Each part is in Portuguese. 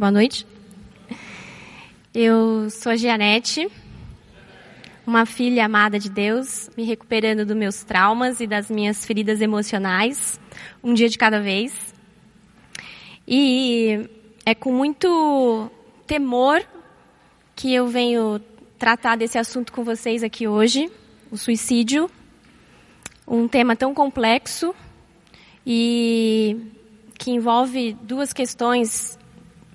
Boa noite. Eu sou a Gianete, uma filha amada de Deus, me recuperando dos meus traumas e das minhas feridas emocionais, um dia de cada vez. E é com muito temor que eu venho tratar desse assunto com vocês aqui hoje, o suicídio, um tema tão complexo e que envolve duas questões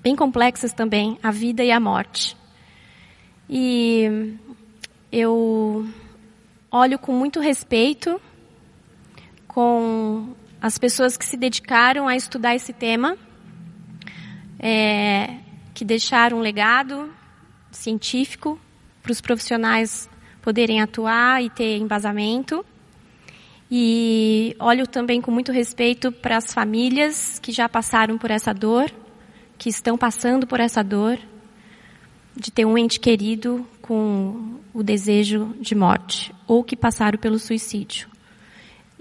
bem complexas também, a vida e a morte. E eu olho com muito respeito com as pessoas que se dedicaram a estudar esse tema, é, que deixaram um legado científico para os profissionais poderem atuar e ter embasamento. E olho também com muito respeito para as famílias que já passaram por essa dor que estão passando por essa dor de ter um ente querido com o desejo de morte ou que passaram pelo suicídio.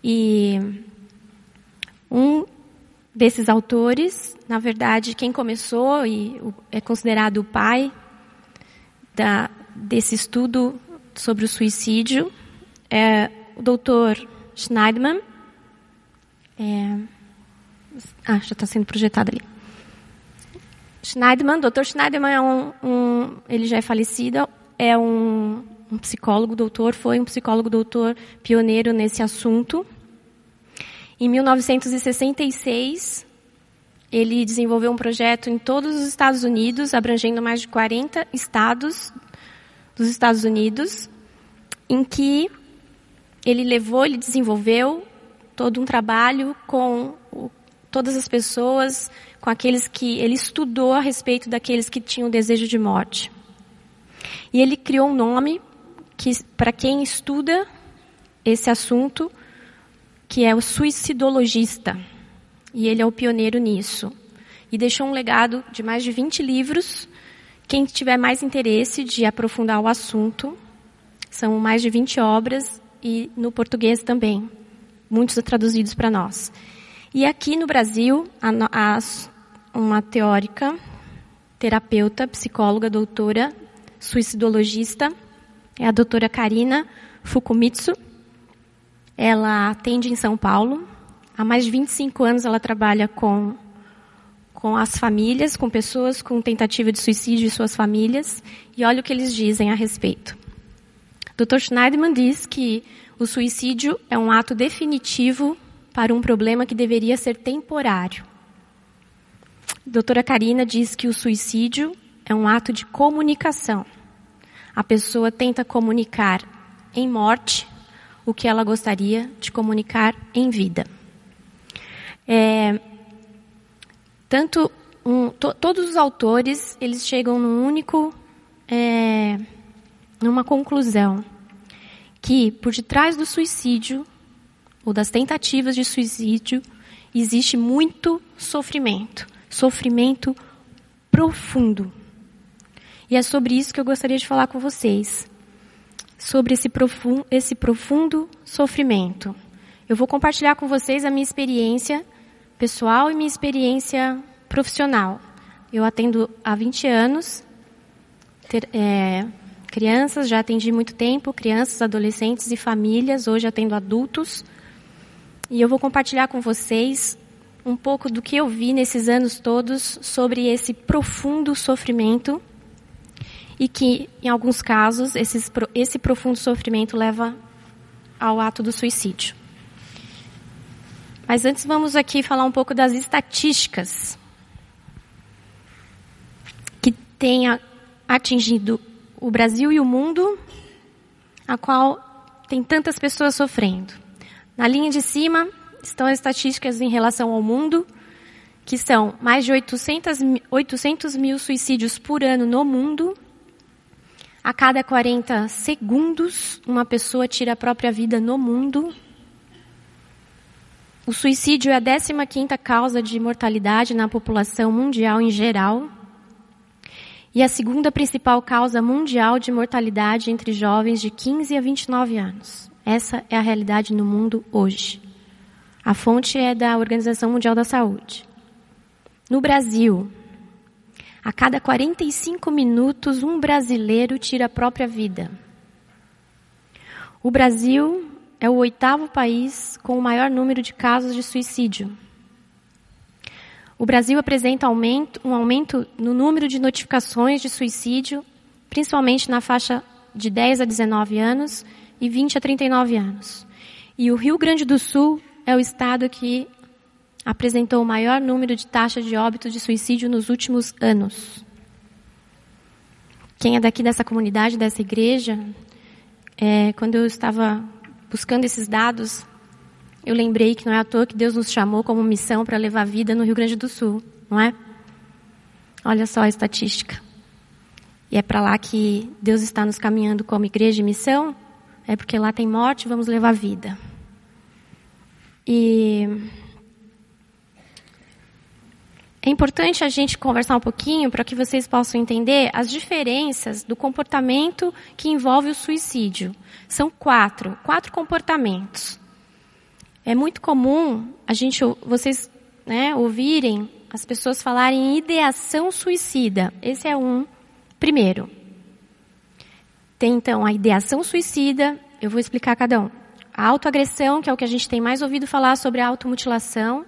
E um desses autores, na verdade, quem começou e é considerado o pai da, desse estudo sobre o suicídio é o Dr. Schneidman. É, ah, já está sendo projetado ali. Schneiderman, Dr. Schneiderman é um, um, ele já é falecido, é um, um psicólogo doutor, foi um psicólogo doutor pioneiro nesse assunto. Em 1966, ele desenvolveu um projeto em todos os Estados Unidos, abrangendo mais de 40 estados dos Estados Unidos, em que ele levou, ele desenvolveu todo um trabalho com todas as pessoas com aqueles que ele estudou a respeito daqueles que tinham desejo de morte. E ele criou um nome que para quem estuda esse assunto, que é o suicidologista. E ele é o pioneiro nisso. E deixou um legado de mais de 20 livros. Quem tiver mais interesse de aprofundar o assunto, são mais de 20 obras e no português também, muitos traduzidos para nós. E aqui no Brasil, a, a, uma teórica, terapeuta, psicóloga, doutora, suicidologista, é a doutora Karina Fukumitsu. Ela atende em São Paulo. Há mais de 25 anos ela trabalha com, com as famílias, com pessoas com tentativa de suicídio e suas famílias. E olha o que eles dizem a respeito. Dr. Schneiderman diz que o suicídio é um ato definitivo para um problema que deveria ser temporário doutora Karina diz que o suicídio é um ato de comunicação. A pessoa tenta comunicar em morte o que ela gostaria de comunicar em vida. É, tanto um, to, todos os autores eles chegam num único, é, numa conclusão que por detrás do suicídio ou das tentativas de suicídio existe muito sofrimento sofrimento profundo. E é sobre isso que eu gostaria de falar com vocês. Sobre esse profundo, esse profundo sofrimento. Eu vou compartilhar com vocês a minha experiência pessoal e minha experiência profissional. Eu atendo há 20 anos, ter, é, crianças, já atendi muito tempo, crianças, adolescentes e famílias, hoje atendo adultos. E eu vou compartilhar com vocês um pouco do que eu vi nesses anos todos sobre esse profundo sofrimento e que, em alguns casos, esses, esse profundo sofrimento leva ao ato do suicídio. Mas antes vamos aqui falar um pouco das estatísticas que têm atingido o Brasil e o mundo, a qual tem tantas pessoas sofrendo. Na linha de cima, estão as estatísticas em relação ao mundo, que são mais de 800, 800 mil suicídios por ano no mundo. A cada 40 segundos, uma pessoa tira a própria vida no mundo. O suicídio é a 15ª causa de mortalidade na população mundial em geral. E a segunda principal causa mundial de mortalidade entre jovens de 15 a 29 anos. Essa é a realidade no mundo hoje. A fonte é da Organização Mundial da Saúde. No Brasil, A cada 45 minutos, um brasileiro tira a própria vida. O Brasil é o oitavo país com o maior número de casos de suicídio. O Brasil apresenta aumento, um aumento no número de notificações de suicídio, principalmente na faixa de 10 a 19 anos e 20 a 39 anos. E o Rio Grande do Sul é o estado que apresentou o maior número de taxas de óbitos de suicídio nos últimos anos. Quem é daqui dessa comunidade, dessa igreja, é, quando eu estava buscando esses dados, eu lembrei que não é à toa que Deus nos chamou como missão para levar vida no Rio Grande do Sul, não é? Olha só a estatística. E é para lá que Deus está nos caminhando como igreja de missão, é porque lá tem morte, vamos levar vida. E é importante a gente conversar um pouquinho para que vocês possam entender as diferenças do comportamento que envolve o suicídio. São quatro, quatro comportamentos. É muito comum a gente, vocês, né, ouvirem as pessoas falarem em ideação suicida. Esse é um primeiro. Tem então a ideação suicida. Eu vou explicar cada um. A autoagressão, que é o que a gente tem mais ouvido falar sobre a automutilação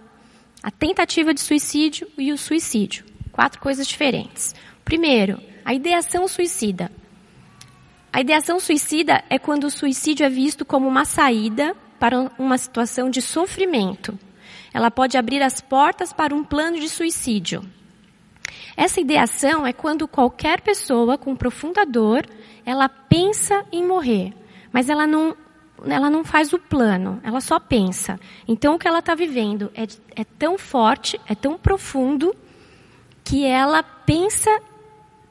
a tentativa de suicídio e o suicídio. Quatro coisas diferentes. Primeiro, a ideação suicida. A ideação suicida é quando o suicídio é visto como uma saída para uma situação de sofrimento. Ela pode abrir as portas para um plano de suicídio. Essa ideação é quando qualquer pessoa com profunda dor, ela pensa em morrer, mas ela não ela não faz o plano, ela só pensa. Então o que ela está vivendo é, é tão forte, é tão profundo, que ela pensa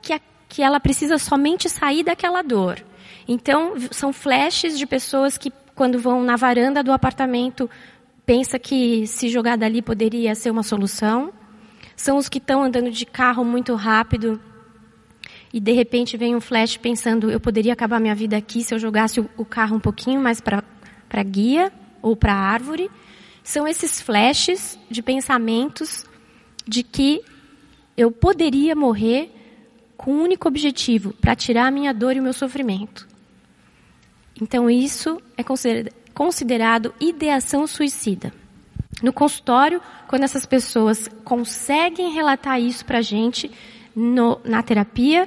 que, a, que ela precisa somente sair daquela dor. Então são flashes de pessoas que quando vão na varanda do apartamento pensa que se jogar dali poderia ser uma solução. São os que estão andando de carro muito rápido e de repente vem um flash pensando, eu poderia acabar minha vida aqui se eu jogasse o, carro um pouquinho mais para a guia ou para a árvore. São esses flashes de pensamentos de que eu poderia morrer com um único objetivo, para tirar a minha dor e o meu sofrimento. Então isso é considerado ideação suicida. No consultório, quando essas pessoas conseguem relatar isso para a gente no, na terapia,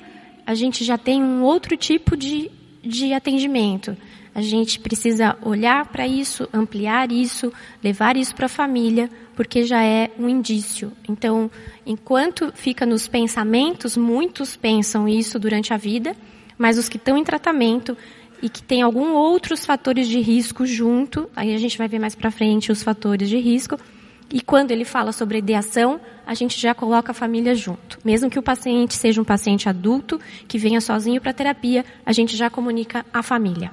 a gente já tem um outro tipo de, de atendimento. A gente precisa olhar para isso, ampliar isso, levar isso para a família, porque já é um indício. Então, enquanto fica nos pensamentos, muitos pensam isso durante a vida, mas os que estão em tratamento e que têm alguns outros fatores de risco junto, aí a gente vai ver mais para frente os fatores de risco, e quando ele fala sobre ideação, a gente já coloca a família junto. Mesmo que o paciente seja um paciente adulto, que venha sozinho para a terapia, a gente já comunica a família.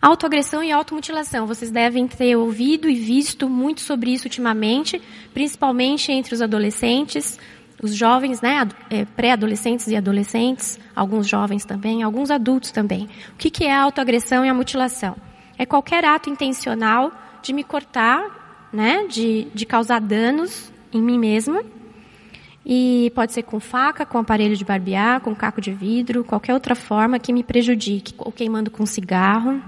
Autoagressão e automutilação. Vocês devem ter ouvido e visto muito sobre isso ultimamente, principalmente entre os adolescentes, os jovens, né, é, pré-adolescentes e adolescentes, alguns jovens também, alguns adultos também. O que é a autoagressão e a mutilação? É qualquer ato intencional de me cortar né, de, de causar danos em mim mesma. E pode ser com faca, com aparelho de barbear, com caco de vidro, qualquer outra forma que me prejudique, ou queimando com cigarro.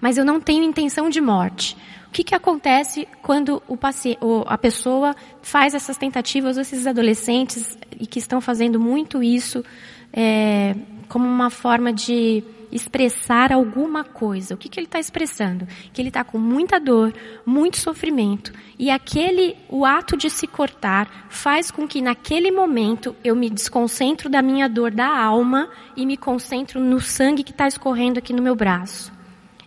Mas eu não tenho intenção de morte. O que, que acontece quando o paciente, a pessoa faz essas tentativas, esses adolescentes e que estão fazendo muito isso é, como uma forma de expressar alguma coisa. O que, que ele está expressando? Que ele está com muita dor, muito sofrimento. E aquele, o ato de se cortar, faz com que naquele momento eu me desconcentro da minha dor da alma e me concentro no sangue que está escorrendo aqui no meu braço.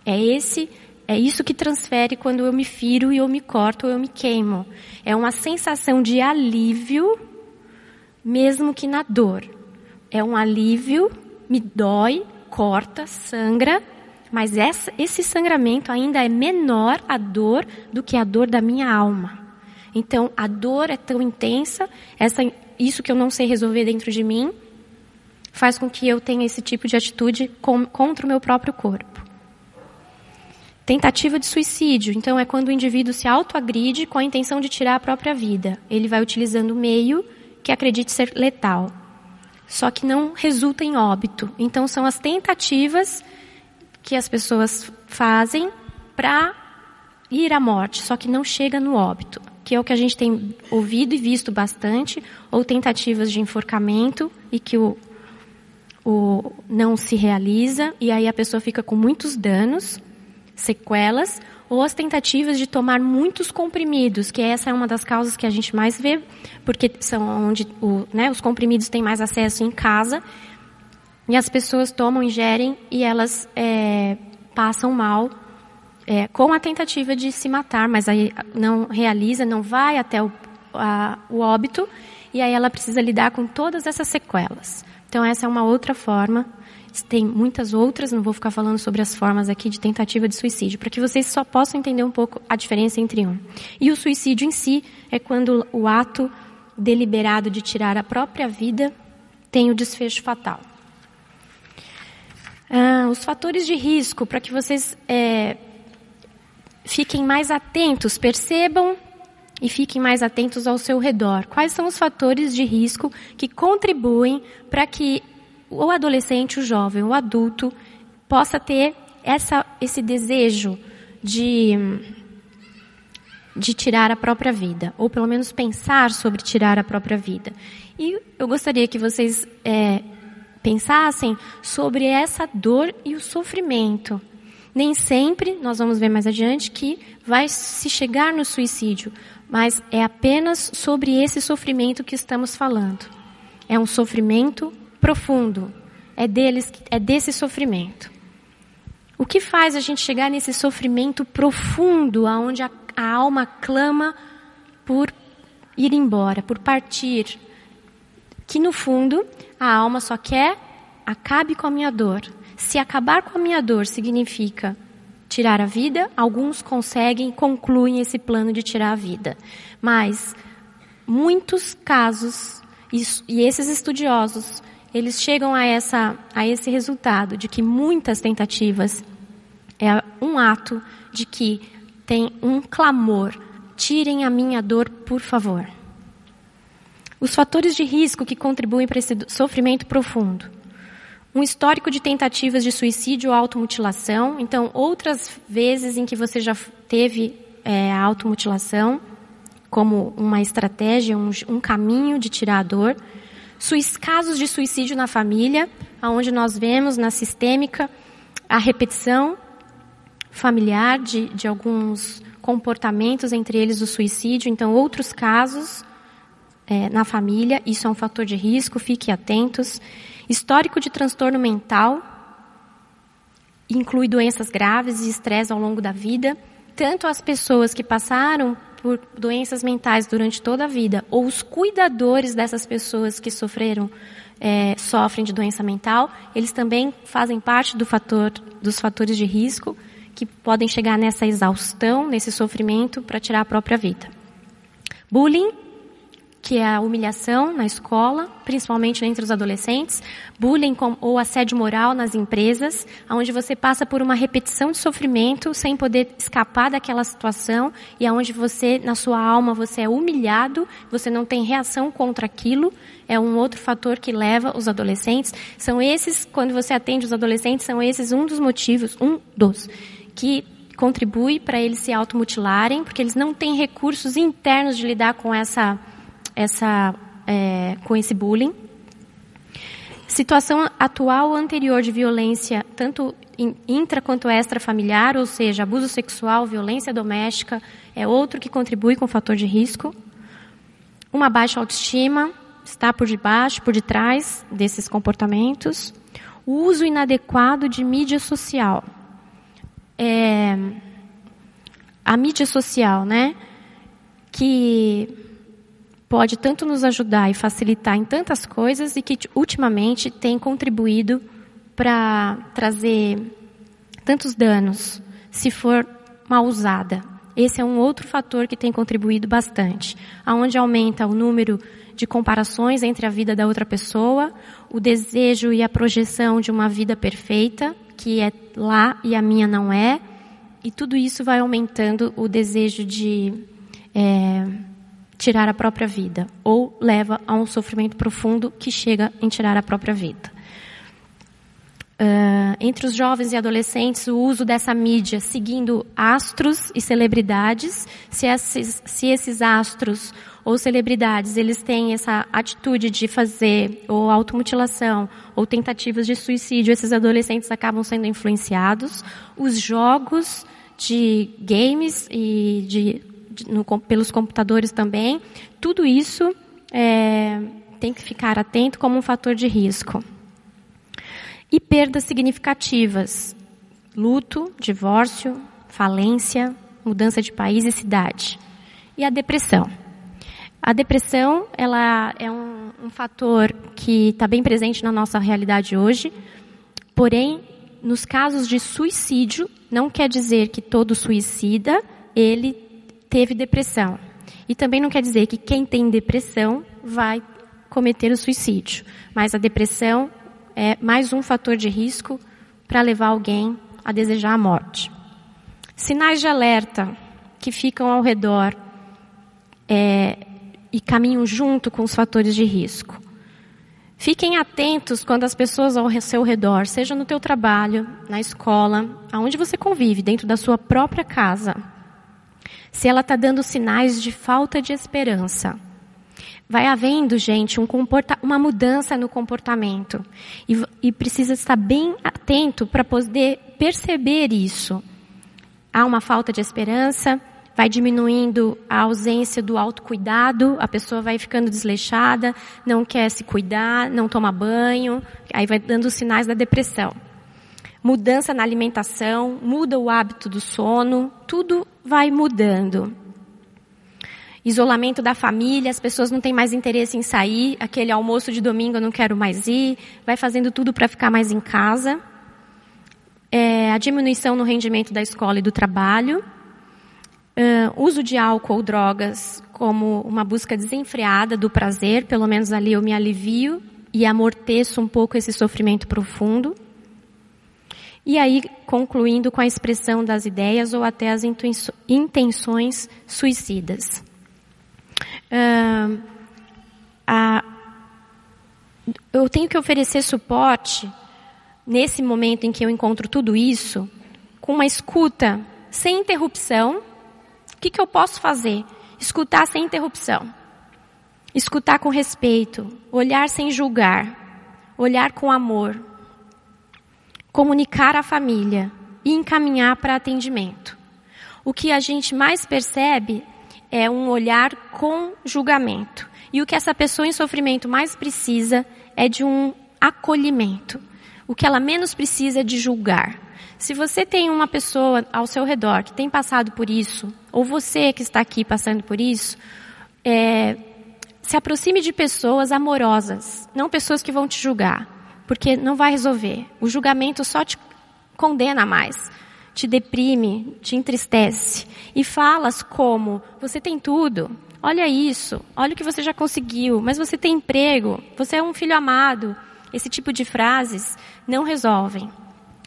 É esse é isso que transfere quando eu me firo e eu me corto ou eu me queimo. É uma sensação de alívio, mesmo que na dor. É um alívio, me dói, corta, sangra, mas essa, esse sangramento ainda é menor a dor do que a dor da minha alma. Então, a dor é tão intensa, essa, isso que eu não sei resolver dentro de mim, faz com que eu tenha esse tipo de atitude com, contra o meu próprio corpo. Tentativa de suicídio, então, é quando o indivíduo se autoagride com a intenção de tirar a própria vida. Ele vai utilizando o meio que acredite ser letal, só que não resulta em óbito. Então são as tentativas que as pessoas fazem para ir à morte, só que não chega no óbito, que é o que a gente tem ouvido e visto bastante, ou tentativas de enforcamento e que o, o não se realiza e aí a pessoa fica com muitos danos, sequelas, ou as tentativas de tomar muitos comprimidos, que essa é uma das causas que a gente mais vê, porque são onde o, né, os comprimidos têm mais acesso em casa, e as pessoas tomam, ingerem e elas é, passam mal é, com a tentativa de se matar, mas aí não realiza, não vai até o, a, o óbito, e aí ela precisa lidar com todas essas sequelas. Então essa é uma outra forma tem muitas outras, não vou ficar falando sobre as formas aqui de tentativa de suicídio, para que vocês só possam entender um pouco a diferença entre um. E o suicídio em si é quando o ato deliberado de tirar a própria vida tem o desfecho fatal. Ah, os fatores de risco, para que vocês é, fiquem mais atentos, percebam e fiquem mais atentos ao seu redor. Quais são os fatores de risco que contribuem para que o adolescente, o jovem, o adulto possa ter essa, esse desejo de, de tirar a própria vida, ou pelo menos pensar sobre tirar a própria vida. E eu gostaria que vocês é, pensassem sobre essa dor e o sofrimento. Nem sempre, nós vamos ver mais adiante, que vai se chegar no suicídio, mas é apenas sobre esse sofrimento que estamos falando. É um sofrimento profundo. É deles, é desse sofrimento. O que faz a gente chegar nesse sofrimento profundo, aonde a, a alma clama por ir embora, por partir, que no fundo a alma só quer acabe com a minha dor. Se acabar com a minha dor significa tirar a vida, alguns conseguem, concluem esse plano de tirar a vida. Mas muitos casos, e esses estudiosos eles chegam a, essa, a esse resultado de que muitas tentativas é um ato de que tem um clamor: tirem a minha dor, por favor. Os fatores de risco que contribuem para esse sofrimento profundo. Um histórico de tentativas de suicídio ou automutilação. Então, outras vezes em que você já teve é, a automutilação como uma estratégia, um, um caminho de tirar a dor casos de suicídio na família, onde nós vemos na sistêmica a repetição familiar de, de alguns comportamentos, entre eles o suicídio. Então, outros casos é, na família, isso é um fator de risco, fiquem atentos. Histórico de transtorno mental, inclui doenças graves e estresse ao longo da vida. Tanto as pessoas que passaram por doenças mentais durante toda a vida, ou os cuidadores dessas pessoas que sofreram, é, sofrem de doença mental, eles também fazem parte do fator, dos fatores de risco que podem chegar nessa exaustão, nesse sofrimento para tirar a própria vida. Bullying que é a humilhação na escola, principalmente entre os adolescentes, bullying com, ou assédio moral nas empresas, onde você passa por uma repetição de sofrimento sem poder escapar daquela situação e aonde você, na sua alma, você é humilhado, você não tem reação contra aquilo, é um outro fator que leva os adolescentes. São esses, quando você atende os adolescentes, são esses um dos motivos, um dos, que contribui para eles se automutilarem, porque eles não têm recursos internos de lidar com essa essa, é, com esse bullying. Situação atual anterior de violência, tanto intra quanto extrafamiliar, ou seja, abuso sexual, violência doméstica, é outro que contribui com o fator de risco. Uma baixa autoestima, está por debaixo, por detrás desses comportamentos. O uso inadequado de mídia social. É, a mídia social, né? Que pode tanto nos ajudar e facilitar em tantas coisas e que ultimamente tem contribuído para trazer tantos danos, se for mal usada. Esse é um outro fator que tem contribuído bastante, aonde aumenta o número de comparações entre a vida da outra pessoa, o desejo e a projeção de uma vida perfeita, que é lá e a minha não é, e tudo isso vai aumentando o desejo de é, tirar a própria vida ou leva a um sofrimento profundo que chega em tirar a própria vida. Uh, entre os jovens e adolescentes, o uso dessa mídia seguindo astros e celebridades, se esses, se esses astros ou celebridades eles têm essa atitude de fazer ou automutilação ou tentativas de suicídio, esses adolescentes acabam sendo influenciados. Os jogos de games e de, no, pelos computadores também, tudo isso é, tem que ficar atento como um fator de risco e perdas significativas: luto, divórcio, falência, mudança de país e cidade. E a depressão. A depressão ela é um, um fator que está bem presente na nossa realidade hoje, porém, nos casos de suicídio, não quer dizer que todo suicida ele teve depressão. E também não quer dizer que quem tem depressão vai cometer o suicídio. Mas a depressão é mais um fator de risco para levar alguém a desejar a morte. Sinais de alerta que ficam ao redor é, e caminham junto com os fatores de risco. Fiquem atentos quando as pessoas ao seu redor, seja no teu trabalho, na escola, aonde você convive, dentro da sua própria casa, se ela está dando sinais de falta de esperança vai havendo, gente, um uma mudança no comportamento. E, e precisa estar bem atento para poder perceber isso. Há uma falta de esperança, vai diminuindo a ausência do autocuidado, a pessoa vai ficando desleixada, não quer se cuidar, não toma banho, aí vai dando sinais da depressão. Mudança na alimentação, muda o hábito do sono, tudo vai mudando isolamento da família, as pessoas não têm mais interesse em sair, aquele almoço de domingo eu não quero mais ir, vai fazendo tudo para ficar mais em casa. É, a diminuição no rendimento da escola e do trabalho. Uh, uso de álcool ou drogas como uma busca desenfreada do prazer, pelo menos ali eu me alivio e amorteço um pouco esse sofrimento profundo. E aí, concluindo com a expressão das ideias ou até as intenções suicidas a, eu tenho que oferecer suporte nesse momento em que eu encontro tudo isso, com uma escuta sem interrupção. O que, que eu posso fazer? Escutar sem interrupção. Escutar com respeito. Olhar sem julgar. Olhar com amor. Comunicar à família. E encaminhar para atendimento. O que a gente mais percebe é um olhar com julgamento. E o que essa pessoa em sofrimento mais precisa é de um acolhimento. O que ela menos precisa é de julgar. Se você tem uma pessoa ao seu redor que tem passado por isso, ou você que está aqui passando por isso, é, se aproxime de pessoas amorosas, não pessoas que vão te julgar, porque não vai resolver. O julgamento só te condena mais te deprime, te entristece e falas como você tem tudo, olha isso, olha o que você já conseguiu, mas você tem emprego, você é um filho amado. Esse tipo de frases não resolvem.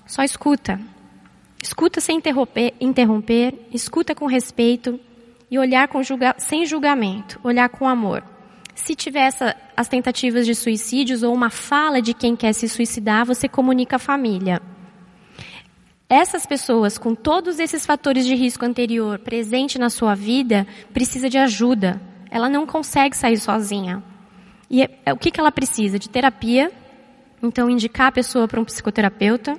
Só escuta. Escuta sem interromper, interromper escuta com respeito e olhar com julga, sem julgamento, olhar com amor. Se tiver essa, as tentativas de suicídios ou uma fala de quem quer se suicidar, você comunica à família. Essas pessoas com todos esses fatores de risco anterior presente na sua vida precisa de ajuda. Ela não consegue sair sozinha. E é, é, o que, que ela precisa? De terapia. Então, indicar a pessoa para um psicoterapeuta.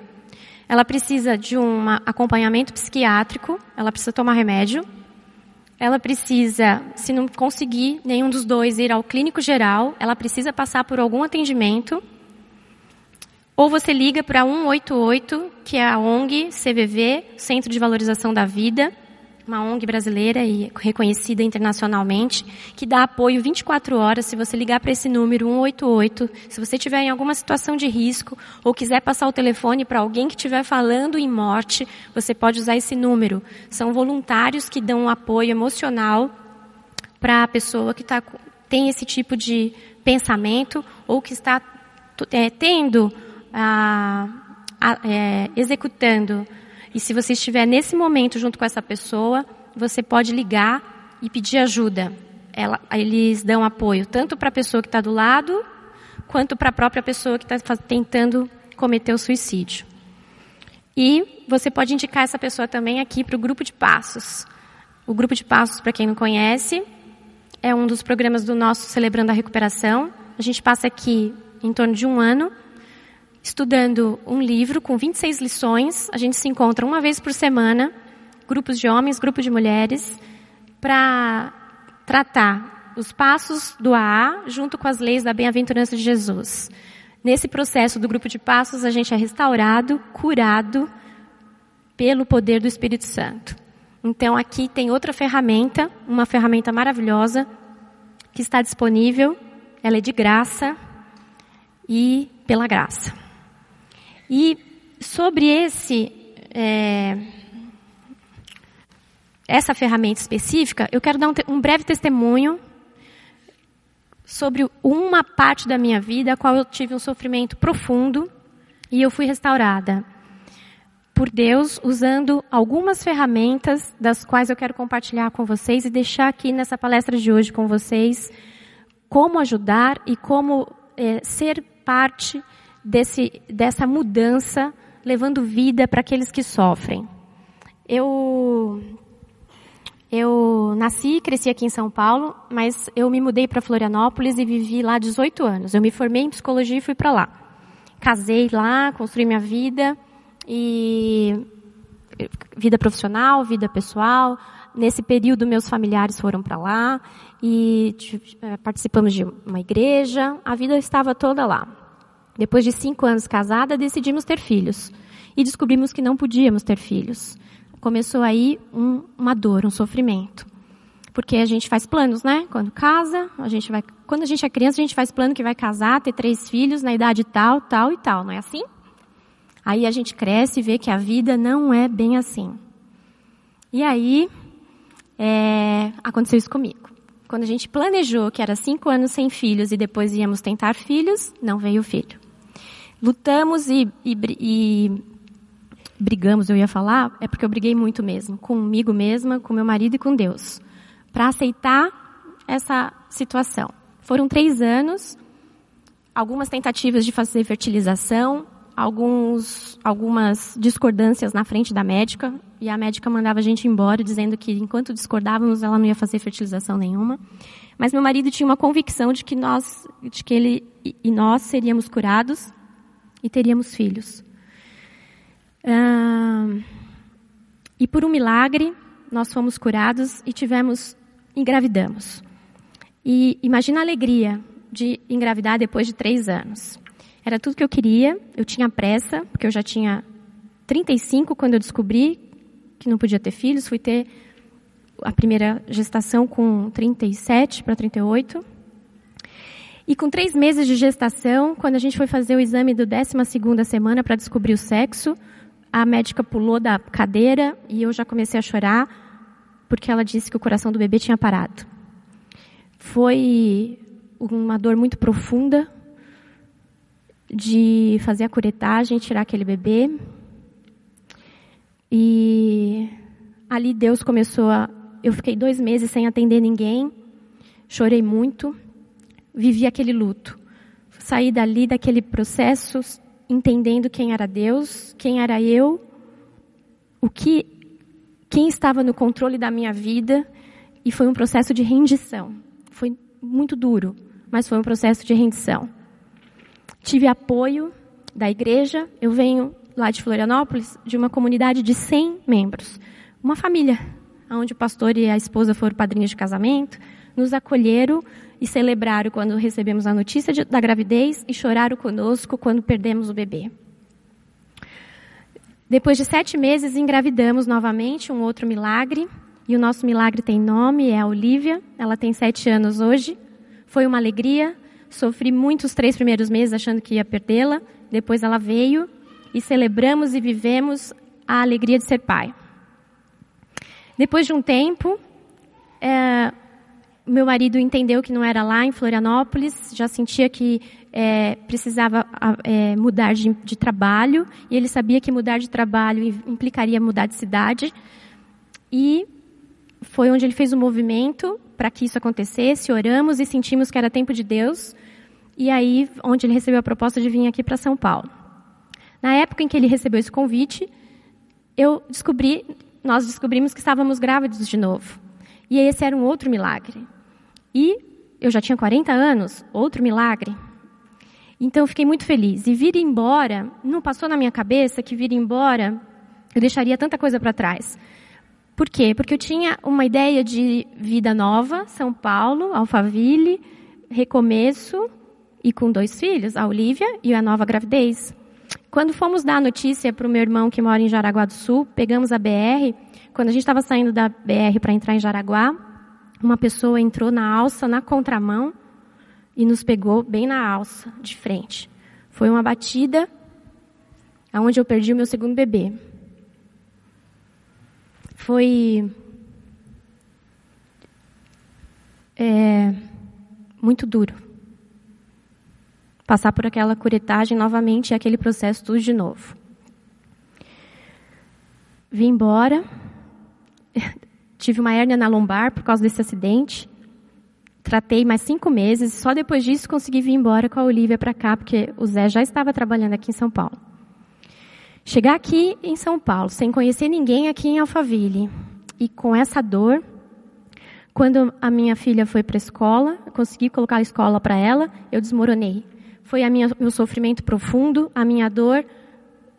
Ela precisa de um acompanhamento psiquiátrico. Ela precisa tomar remédio. Ela precisa, se não conseguir nenhum dos dois ir ao clínico geral, ela precisa passar por algum atendimento. Ou você liga para 188, que é a ONG CVV, Centro de Valorização da Vida, uma ONG brasileira e reconhecida internacionalmente, que dá apoio 24 horas. Se você ligar para esse número 188, se você estiver em alguma situação de risco ou quiser passar o telefone para alguém que estiver falando em morte, você pode usar esse número. São voluntários que dão um apoio emocional para a pessoa que tá, tem esse tipo de pensamento ou que está é, tendo a, a, é, executando. E se você estiver nesse momento junto com essa pessoa, você pode ligar e pedir ajuda. ela, eles dão apoio tanto para a pessoa que está do lado, quanto para a própria pessoa que está tentando cometer o suicídio. E você pode indicar essa pessoa também aqui para o grupo de passos. O grupo de passos, para quem não conhece, é um dos programas do nosso Celebrando a Recuperação. A gente passa aqui em torno de um ano estudando um livro com 26 lições. A gente se encontra uma vez por semana, grupos de homens, grupos de mulheres, para tratar os passos do AA junto com as leis da bem-aventurança de Jesus. Nesse processo do grupo de passos, a gente é restaurado, curado pelo poder do Espírito Santo. Então aqui tem outra ferramenta, uma ferramenta maravilhosa que está disponível. Ela é de graça e pela graça. E sobre esse é, essa ferramenta específica, eu quero dar um, um breve testemunho sobre uma parte da minha vida a qual eu tive um sofrimento profundo e eu fui restaurada por Deus usando algumas ferramentas das quais eu quero compartilhar com vocês e deixar aqui nessa palestra de hoje com vocês como ajudar e como é, ser parte desse, dessa mudança, levando vida para aqueles que sofrem. Eu eu nasci e cresci aqui em São Paulo, mas eu me mudei para Florianópolis e vivi lá 18 anos. Eu me formei em psicologia e fui para lá. Casei lá, construí minha vida e vida profissional, vida pessoal. Nesse período, meus familiares foram para lá e eh, participamos de uma igreja. A vida estava toda lá. Depois de cinco anos casada, decidimos ter filhos e descobrimos que não podíamos ter filhos começou aí um, uma dor, um sofrimento. Porque a gente faz planos, né? Quando casa, a gente vai. Quando a gente é criança, a gente faz plano que vai casar, ter três filhos na idade tal, tal e tal, não é assim? Aí a gente cresce e vê que a vida não é bem assim. E aí, é, aconteceu isso comigo. Quando a gente planejou que era cinco anos sem filhos e depois íamos tentar filhos, não veio filho. Lutamos e, e, e brigamos, eu ia falar, é porque eu briguei muito mesmo, comigo mesma, com meu marido e com Deus, para aceitar essa situação. Foram três anos, algumas tentativas de fazer fertilização, alguns, algumas discordâncias na frente da médica, e a médica mandava a gente embora, dizendo que enquanto discordávamos, ela não ia fazer fertilização nenhuma. Mas meu marido tinha uma convicção de que nós, de que ele e nós seríamos curados e teríamos filhos. E por um milagre, nós fomos curados e tivemos, engravidamos. E imagina a alegria de engravidar depois de três anos. Era tudo que eu queria, eu tinha pressa, porque eu já tinha 35 quando eu descobri que não podia ter filhos, fui ter a primeira gestação com 37 para 38. E com três meses de gestação, quando a gente foi fazer o exame do 12 segunda semana para descobrir o sexo, a médica pulou da cadeira e eu já comecei a chorar porque ela disse que o coração do bebê tinha parado. Foi uma dor muito profunda de fazer a curetagem, tirar aquele bebê. E ali Deus começou a. Eu fiquei dois meses sem atender ninguém, chorei muito, vivi aquele luto. Saí dali, daquele processo, entendendo quem era Deus, quem era eu, o que, quem estava no controle da minha vida, e foi um processo de rendição. Foi muito duro, mas foi um processo de rendição. Tive apoio da igreja, eu venho lá de Florianópolis, de uma comunidade de 100 membros, uma família, onde o pastor e a esposa foram padrinhos de casamento, nos acolheram e celebraram quando recebemos a notícia de, da gravidez e choraram conosco quando perdemos o bebê. Depois de sete meses, engravidamos novamente, um outro milagre. E o nosso milagre tem nome, é a Olivia. Ela tem sete anos hoje. Foi uma alegria. Sofri muito os três primeiros meses achando que ia perdê-la. Depois ela veio e celebramos e vivemos a alegria de ser pai. Depois de um tempo, é, meu marido entendeu que não era lá em Florianópolis, já sentia que é, precisava é, mudar de, de, trabalho, e ele sabia que mudar de trabalho implicaria mudar de cidade. E foi onde ele fez o movimento para que isso acontecesse, oramos e sentimos que era tempo de Deus. E aí, onde ele recebeu a proposta de vir aqui para São Paulo. Na época em que ele recebeu esse convite, eu descobri, nós descobrimos que estávamos grávidos de novo. E esse era um outro milagre. E eu já tinha 40 anos, outro milagre. Então eu fiquei muito feliz. E vir embora, não passou na minha cabeça que vir embora eu deixaria tanta coisa para trás. Por quê? Porque eu tinha uma ideia de vida nova, São Paulo, Alphaville, recomeço e com dois filhos, a Olivia e a nova gravidez. Quando fomos dar a notícia para o meu irmão que mora em Jaraguá do Sul, pegamos a BR. Quando a gente estava saindo da BR para entrar em Jaraguá, uma pessoa entrou na alça, na contramão, e nos pegou bem na alça, de frente. Foi uma batida aonde eu perdi o meu segundo bebê. Foi é, muito duro passar por aquela curetagem novamente e aquele processo tudo de novo. Vim embora, tive uma hérnia na lombar por causa desse acidente, tratei mais cinco meses, só depois disso consegui vir embora com a Olivia para cá, porque o Zé já estava trabalhando aqui em São Paulo. Chegar aqui em São Paulo, sem conhecer ninguém aqui em Alphaville, e com essa dor, quando a minha filha foi para a escola, consegui colocar a escola para ela, eu desmoronei. Foi a minha, meu sofrimento profundo, a minha dor,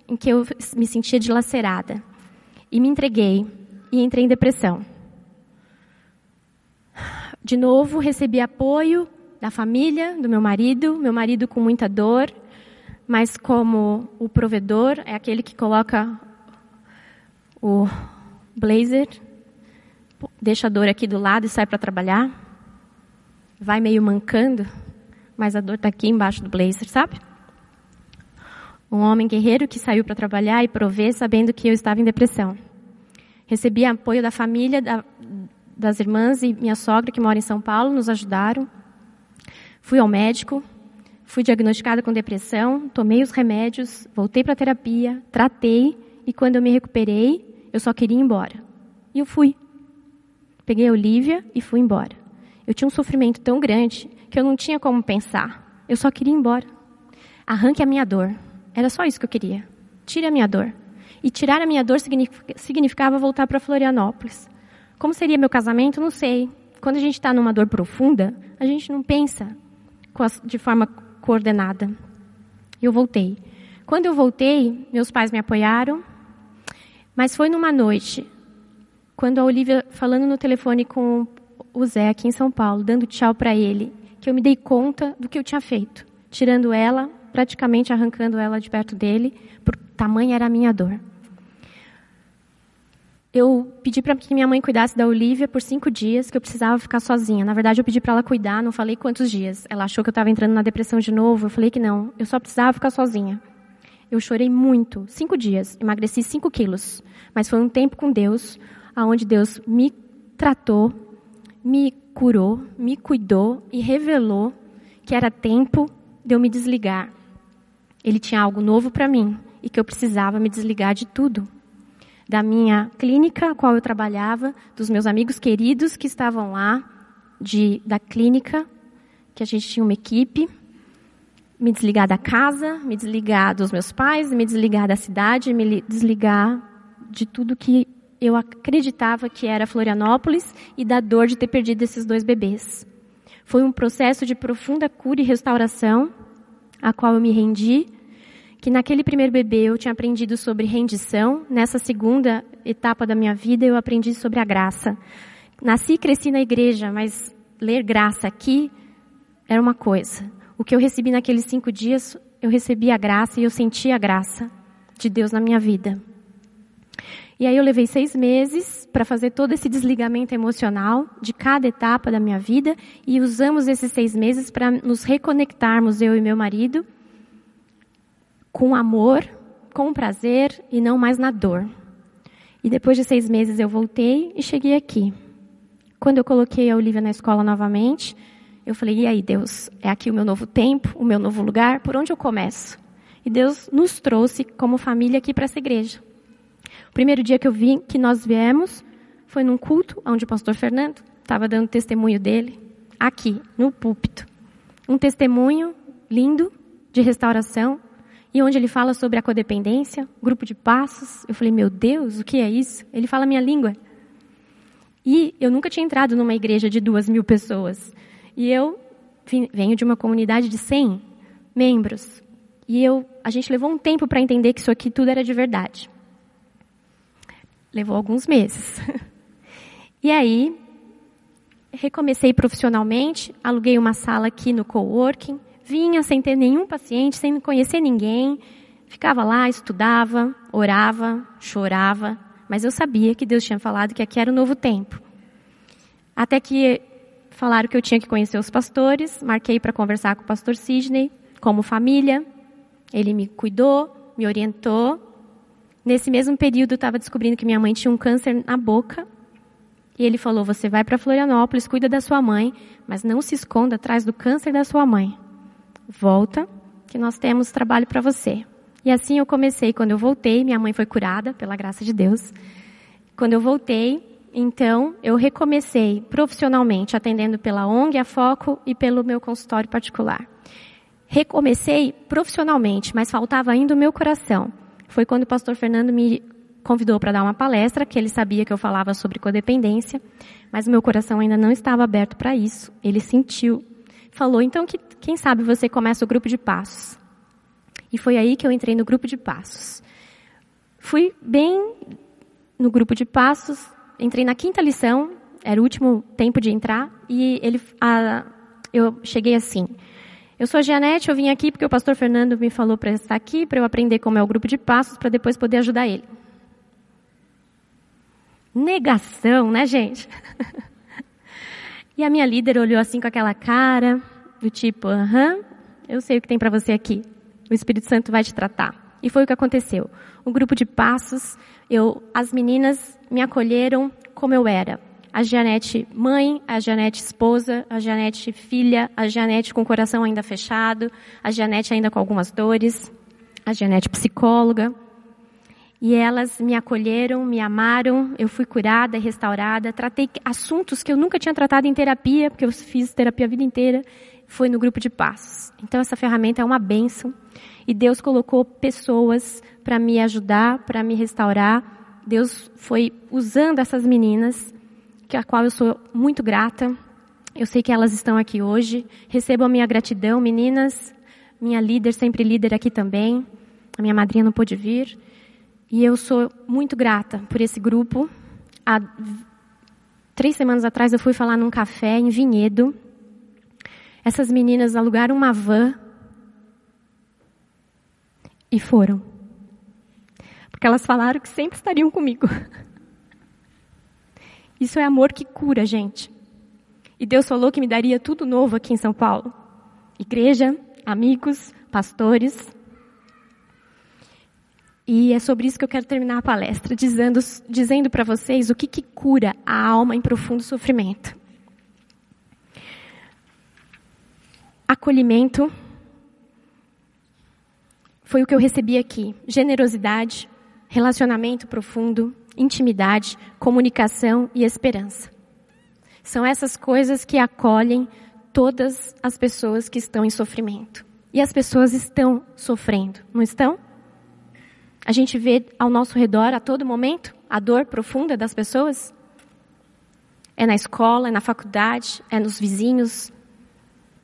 em que eu me sentia dilacerada. E me entreguei e entrei em depressão. De novo, recebi apoio da família, do meu marido, meu marido com muita dor, mas como o provedor é aquele que coloca o blazer, deixa a dor aqui do lado e sai para trabalhar, vai meio mancando, mas a dor está aqui embaixo do blazer, sabe? Um homem guerreiro que saiu para trabalhar e prover sabendo que eu estava em depressão. Recebi apoio da família, da, das irmãs e minha sogra que mora em São Paulo, nos ajudaram. Fui ao médico, fui diagnosticada com depressão, tomei os remédios, voltei para a terapia, tratei e quando eu me recuperei, eu só queria ir embora. E eu fui. Peguei a Olivia e fui embora. Eu tinha um sofrimento tão grande que eu não tinha como pensar. Eu só queria ir embora. Arranque a minha dor. Era só isso que eu queria. Tire a minha dor. E tirar a minha dor significava voltar para Florianópolis. Como seria meu casamento? Não sei. Quando a gente está numa dor profunda, a gente não pensa de forma coordenada. Eu voltei. Quando eu voltei, meus pais me apoiaram, mas foi numa noite, quando a Olivia, falando no telefone com o Zé aqui em São Paulo, dando tchau para ele, que eu me dei conta do que eu tinha feito, tirando ela, praticamente arrancando ela de perto dele, por tamanha era a minha dor. Eu pedi para que minha mãe cuidasse da Olivia por cinco dias, que eu precisava ficar sozinha. Na verdade, eu pedi para ela cuidar, não falei quantos dias. Ela achou que eu estava entrando na depressão de novo. Eu falei que não, eu só precisava ficar sozinha. Eu chorei muito, cinco dias, emagreci cinco quilos. Mas foi um tempo com Deus, aonde Deus me tratou, me curou, me cuidou e revelou que era tempo de eu me desligar. Ele tinha algo novo para mim e que eu precisava me desligar de tudo. Da minha clínica, a qual eu trabalhava, dos meus amigos queridos que estavam lá, de, da clínica, que a gente tinha uma equipe, me desligar da casa, me desligar dos meus pais, me desligar da cidade, me desligar de tudo que eu acreditava que era Florianópolis e da dor de ter perdido esses dois bebês. Foi um processo de profunda cura e restauração, a qual eu me rendi, que naquele primeiro bebê eu tinha aprendido sobre rendição, nessa segunda etapa da minha vida eu aprendi sobre a graça. Nasci e cresci na igreja, mas ler graça aqui era uma coisa. O que eu recebi naqueles cinco dias, eu recebi a graça e eu senti a graça de Deus na minha vida. E aí eu levei seis meses para fazer todo esse desligamento emocional de cada etapa da minha vida e usamos esses seis meses para nos reconectarmos, eu e meu marido, com amor, com prazer e não mais na dor. E depois de seis meses eu voltei e cheguei aqui. Quando eu coloquei a Olivia na escola novamente, eu falei: e aí, Deus, é aqui o meu novo tempo, o meu novo lugar, por onde eu começo? E Deus nos trouxe como família aqui para essa igreja. O primeiro dia que eu vim, que nós viemos, foi num culto onde o pastor Fernando estava dando testemunho dele, aqui, no púlpito. Um testemunho lindo de restauração, e onde ele fala sobre a codependência, grupo de passos. Eu falei, meu Deus, o que é isso? Ele fala a minha língua. E eu nunca tinha entrado numa igreja de duas mil pessoas. E eu venho de uma comunidade de 100 membros. E eu, a gente levou um tempo para entender que isso aqui tudo era de verdade. Levou alguns meses. E aí, recomecei profissionalmente, aluguei uma sala aqui no coworking, vinha sem ter nenhum paciente, sem conhecer ninguém, ficava lá, estudava, orava, chorava, mas eu sabia que Deus tinha falado que aqui era o novo tempo. Até que falaram que eu tinha que conhecer os pastores, marquei para conversar com o pastor Sidney, como família. Ele me cuidou, me orientou. Nesse mesmo período, eu estava descobrindo que minha mãe tinha um câncer na boca. E ele falou: Você vai para Florianópolis, cuida da sua mãe, mas não se esconda atrás do câncer da sua mãe. Volta, que nós temos trabalho para você. E assim eu comecei. Quando eu voltei, minha mãe foi curada, pela graça de Deus. Quando eu voltei, então, eu recomecei profissionalmente, atendendo pela ONG, a Foco e pelo meu consultório particular. Recomecei profissionalmente, mas faltava ainda o meu coração. Foi quando o pastor Fernando me convidou para dar uma palestra, que ele sabia que eu falava sobre codependência, mas o meu coração ainda não estava aberto para isso. Ele sentiu. Falou, então, que, quem sabe você começa o grupo de passos. E foi aí que eu entrei no grupo de passos. Fui bem no grupo de passos, entrei na quinta lição, era o último tempo de entrar, e ele, a, eu cheguei assim. Eu sou a Janete, eu vim aqui porque o pastor Fernando me falou para estar aqui, para eu aprender como é o grupo de passos, para depois poder ajudar ele. Negação, né, gente? e a minha líder olhou assim com aquela cara, do tipo, aham, eu sei o que tem para você aqui. O Espírito Santo vai te tratar. E foi o que aconteceu. O grupo de passos, eu, as meninas me acolheram como eu era. A Janete mãe, a Janete esposa, a Janete filha, a Janete com o coração ainda fechado, a Janete ainda com algumas dores, a Janete psicóloga, e elas me acolheram, me amaram, eu fui curada, restaurada, tratei assuntos que eu nunca tinha tratado em terapia, porque eu fiz terapia a vida inteira, foi no grupo de paz. Então essa ferramenta é uma bênção e Deus colocou pessoas para me ajudar, para me restaurar. Deus foi usando essas meninas, que a qual eu sou muito grata. Eu sei que elas estão aqui hoje. Recebo a minha gratidão, meninas. Minha líder, sempre líder aqui também. A minha madrinha não pôde vir. E eu sou muito grata por esse grupo. Há três semanas atrás eu fui falar num café em Vinhedo. Essas meninas alugaram uma van e foram. Porque elas falaram que sempre estariam comigo. Isso é amor que cura, gente. E Deus falou que me daria tudo novo aqui em São Paulo: igreja, amigos, pastores. E é sobre isso que eu quero terminar a palestra, dizendo, dizendo para vocês o que, que cura a alma em profundo sofrimento. Acolhimento foi o que eu recebi aqui. Generosidade, relacionamento profundo, intimidade, comunicação e esperança. São essas coisas que acolhem todas as pessoas que estão em sofrimento. E as pessoas estão sofrendo, não estão? A gente vê ao nosso redor a todo momento a dor profunda das pessoas. É na escola, é na faculdade, é nos vizinhos.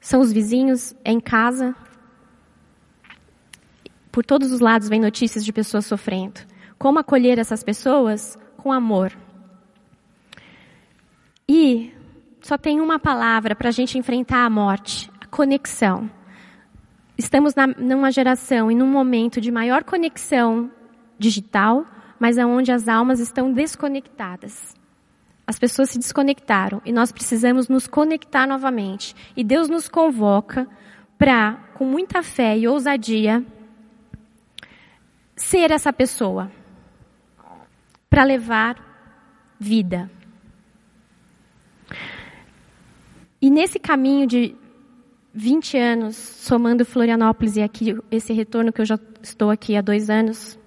São os vizinhos, é em casa. Por todos os lados vem notícias de pessoas sofrendo. Como acolher essas pessoas? Com amor. E só tem uma palavra para a gente enfrentar a morte: a conexão. Estamos na, numa geração e num momento de maior conexão digital, mas aonde as almas estão desconectadas. As pessoas se desconectaram e nós precisamos nos conectar novamente. E Deus nos convoca para, com muita fé e ousadia, ser essa pessoa para levar vida. E nesse caminho de 20 anos, somando Florianópolis e aqui esse retorno que eu já estou aqui há dois anos,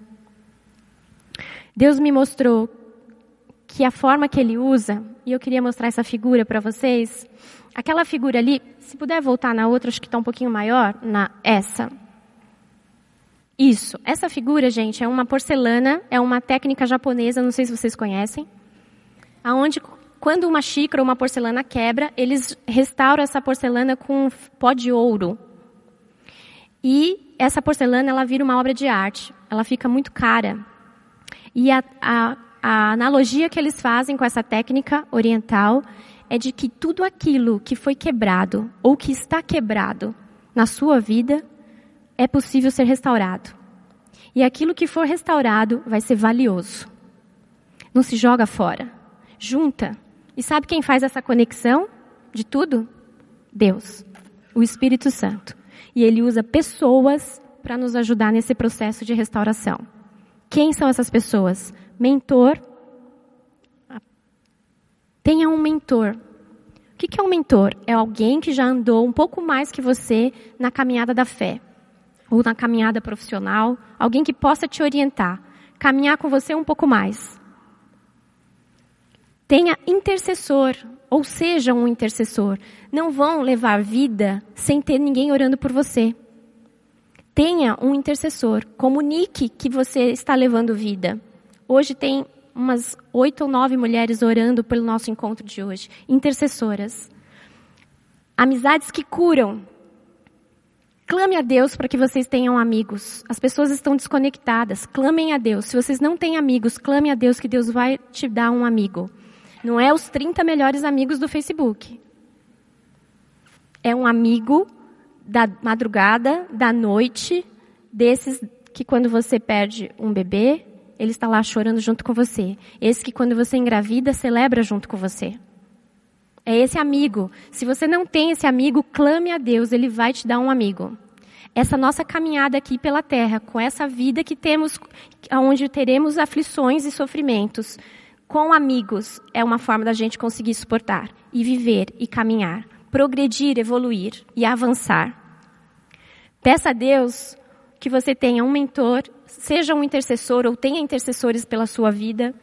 Deus me mostrou que a forma que ele usa, e eu queria mostrar essa figura para vocês, aquela figura ali, se puder voltar na outra, acho que está um pouquinho maior, na essa. Isso. Essa figura, gente, é uma porcelana, é uma técnica japonesa, não sei se vocês conhecem, aonde quando uma xícara ou uma porcelana quebra, eles restauram essa porcelana com pó de ouro. E essa porcelana, ela vira uma obra de arte. Ela fica muito cara. E a, a, a analogia que eles fazem com essa técnica oriental é de que tudo aquilo que foi quebrado ou que está quebrado na sua vida é possível ser restaurado. E aquilo que for restaurado vai ser valioso. Não se joga fora. Junta. E sabe quem faz essa conexão de tudo? Deus, o Espírito Santo. E ele usa pessoas para nos ajudar nesse processo de restauração. Quem são essas pessoas? Mentor. Tenha um mentor. O que é um mentor? É alguém que já andou um pouco mais que você na caminhada da fé ou na caminhada profissional, alguém que possa te orientar, caminhar com você um pouco mais. Tenha intercessor, ou seja um intercessor. Não vão levar vida sem ter ninguém orando por você. Tenha um intercessor. Comunique que você está levando vida. Hoje tem umas oito ou nove mulheres orando pelo nosso encontro de hoje. Intercessoras. Amizades que curam. Clame a Deus para que vocês tenham amigos. As pessoas estão desconectadas. Clamem a Deus. Se vocês não têm amigos, clame a Deus que Deus vai te dar um amigo. Não é os 30 melhores amigos do Facebook. É um amigo da madrugada, da noite, desses que quando você perde um bebê, ele está lá chorando junto com você. Esse que quando você engravida, celebra junto com você. É esse amigo. Se você não tem esse amigo, clame a Deus, ele vai te dar um amigo. Essa nossa caminhada aqui pela terra, com essa vida que temos, onde teremos aflições e sofrimentos, com amigos, é uma forma da gente conseguir suportar e viver e caminhar, progredir, evoluir e avançar. Peça a Deus que você tenha um mentor, seja um intercessor ou tenha intercessores pela sua vida,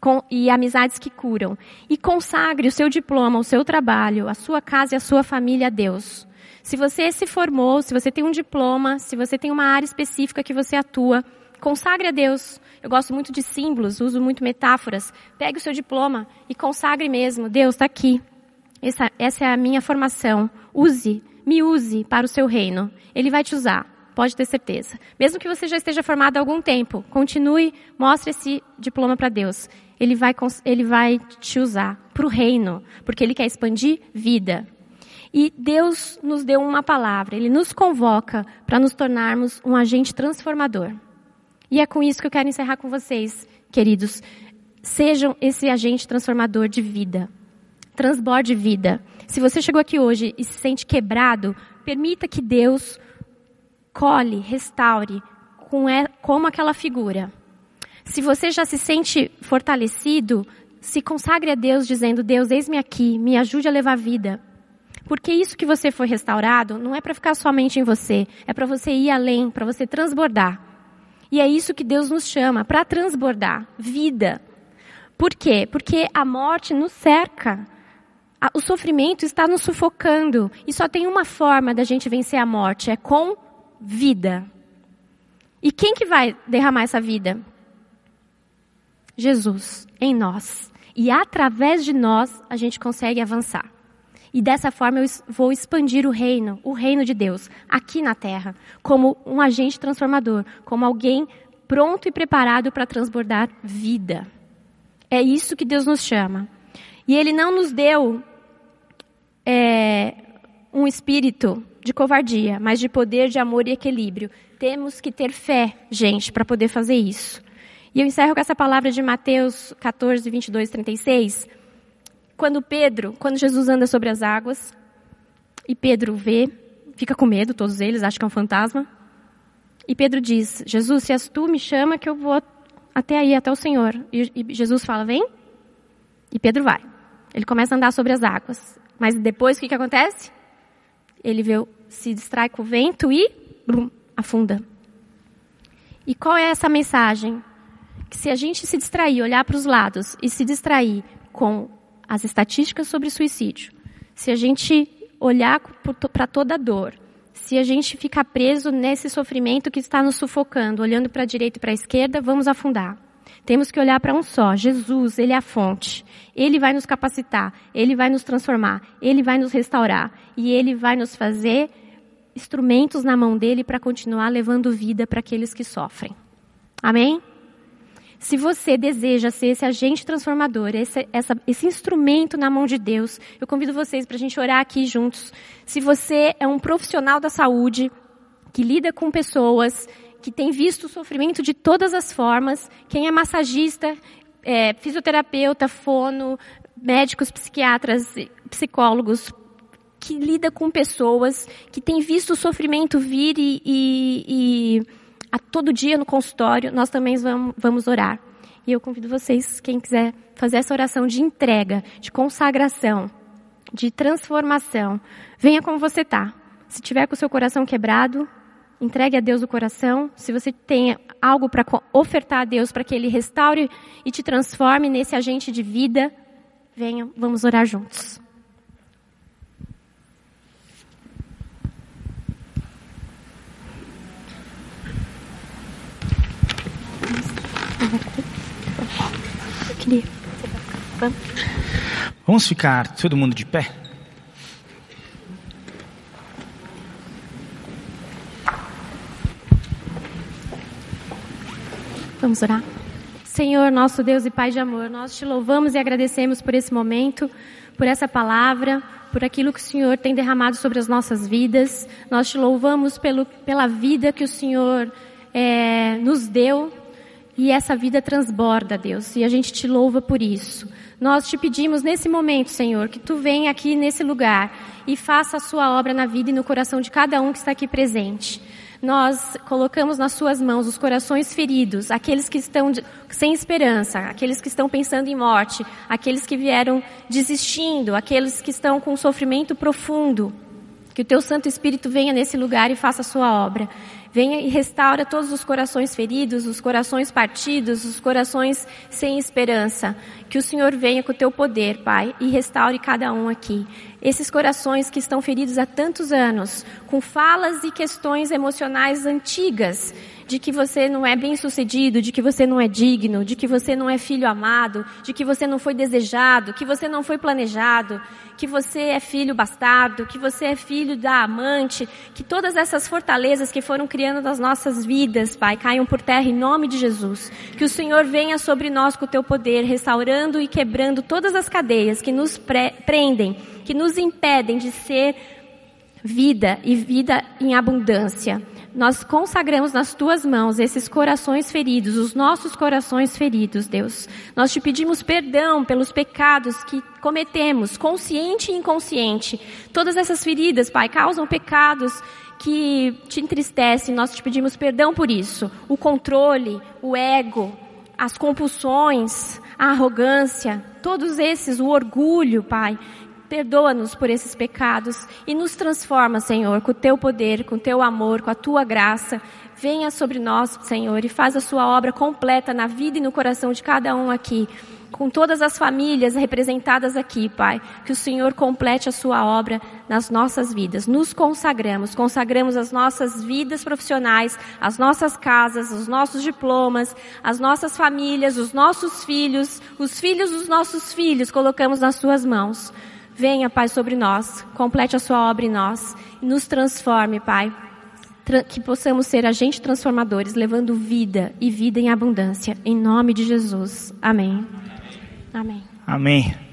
com, e amizades que curam. E consagre o seu diploma, o seu trabalho, a sua casa e a sua família a Deus. Se você se formou, se você tem um diploma, se você tem uma área específica que você atua, consagre a Deus. Eu gosto muito de símbolos, uso muito metáforas. Pegue o seu diploma e consagre mesmo. Deus está aqui. Essa, essa é a minha formação. Use, me use para o seu reino. Ele vai te usar. Pode ter certeza. Mesmo que você já esteja formado há algum tempo, continue, mostre esse diploma para Deus ele vai, ele vai te usar para o reino, porque ele quer expandir vida. E Deus nos deu uma palavra, ele nos convoca para nos tornarmos um agente transformador. E é com isso que eu quero encerrar com vocês, queridos. Sejam esse agente transformador de vida. Transborde vida. Se você chegou aqui hoje e se sente quebrado, permita que Deus cole, restaure, como aquela figura. Se você já se sente fortalecido, se consagre a Deus dizendo: Deus, eis-me aqui, me ajude a levar vida. Porque isso que você foi restaurado não é para ficar somente em você, é para você ir além, para você transbordar. E é isso que Deus nos chama, para transbordar vida. Por quê? Porque a morte nos cerca. O sofrimento está nos sufocando. E só tem uma forma da gente vencer a morte, é com vida. E quem que vai derramar essa vida? Jesus em nós. E através de nós a gente consegue avançar. E dessa forma eu vou expandir o reino, o reino de Deus, aqui na terra, como um agente transformador, como alguém pronto e preparado para transbordar vida. É isso que Deus nos chama. E Ele não nos deu é, um espírito de covardia, mas de poder, de amor e equilíbrio. Temos que ter fé, gente, para poder fazer isso. E eu encerro com essa palavra de Mateus 14, 22, 36. Quando Pedro, quando Jesus anda sobre as águas, e Pedro vê, fica com medo, todos eles acham que é um fantasma. E Pedro diz: Jesus, se és tu, me chama que eu vou até aí, até o Senhor. E, e Jesus fala: Vem. E Pedro vai. Ele começa a andar sobre as águas. Mas depois o que, que acontece? Ele vê, se distrai com o vento e blum, afunda. E qual é essa mensagem? que se a gente se distrair, olhar para os lados e se distrair com as estatísticas sobre suicídio, se a gente olhar para toda a dor, se a gente ficar preso nesse sofrimento que está nos sufocando, olhando para a direita e para a esquerda, vamos afundar. Temos que olhar para um só. Jesus, Ele é a fonte. Ele vai nos capacitar. Ele vai nos transformar. Ele vai nos restaurar. E Ele vai nos fazer instrumentos na mão dele para continuar levando vida para aqueles que sofrem. Amém? Se você deseja ser esse agente transformador, esse, essa, esse instrumento na mão de Deus, eu convido vocês para a gente orar aqui juntos. Se você é um profissional da saúde, que lida com pessoas, que tem visto o sofrimento de todas as formas, quem é massagista, é, fisioterapeuta, fono, médicos, psiquiatras, psicólogos, que lida com pessoas, que tem visto o sofrimento vir e, e, e a todo dia no consultório, nós também vamos, vamos orar. E eu convido vocês, quem quiser fazer essa oração de entrega, de consagração, de transformação, venha como você está. Se tiver com o seu coração quebrado, entregue a Deus o coração. Se você tem algo para ofertar a Deus para que Ele restaure e te transforme nesse agente de vida, venha, vamos orar juntos. Vamos ficar todo mundo de pé? Vamos orar. Senhor, nosso Deus e Pai de amor, nós te louvamos e agradecemos por esse momento, por essa palavra, por aquilo que o Senhor tem derramado sobre as nossas vidas. Nós te louvamos pelo, pela vida que o Senhor é, nos deu e essa vida transborda, Deus, e a gente te louva por isso. Nós te pedimos nesse momento, Senhor, que tu venha aqui nesse lugar e faça a sua obra na vida e no coração de cada um que está aqui presente. Nós colocamos nas suas mãos os corações feridos, aqueles que estão sem esperança, aqueles que estão pensando em morte, aqueles que vieram desistindo, aqueles que estão com sofrimento profundo. Que o teu Santo Espírito venha nesse lugar e faça a sua obra. Venha e restaura todos os corações feridos, os corações partidos, os corações sem esperança. Que o Senhor venha com o teu poder, Pai, e restaure cada um aqui. Esses corações que estão feridos há tantos anos, com falas e questões emocionais antigas, de que você não é bem sucedido, de que você não é digno, de que você não é filho amado, de que você não foi desejado, que você não foi planejado, que você é filho bastardo, que você é filho da amante, que todas essas fortalezas que foram criando nas nossas vidas, Pai, caiam por terra em nome de Jesus. Que o Senhor venha sobre nós com o teu poder, restaurando e quebrando todas as cadeias que nos prendem, que nos impedem de ser vida e vida em abundância nós consagramos nas tuas mãos esses corações feridos, os nossos corações feridos, Deus. Nós te pedimos perdão pelos pecados que cometemos, consciente e inconsciente. Todas essas feridas, Pai, causam pecados que te entristecem. Nós te pedimos perdão por isso. O controle, o ego, as compulsões, a arrogância, todos esses, o orgulho, Pai, Perdoa-nos por esses pecados e nos transforma, Senhor, com o teu poder, com o teu amor, com a tua graça. Venha sobre nós, Senhor, e faz a sua obra completa na vida e no coração de cada um aqui. Com todas as famílias representadas aqui, Pai, que o Senhor complete a sua obra nas nossas vidas. Nos consagramos, consagramos as nossas vidas profissionais, as nossas casas, os nossos diplomas, as nossas famílias, os nossos filhos, os filhos dos nossos filhos, colocamos nas suas mãos. Venha, Pai, sobre nós, complete a sua obra em nós e nos transforme, Pai. Que possamos ser agentes transformadores, levando vida e vida em abundância. Em nome de Jesus. Amém. Amém. Amém.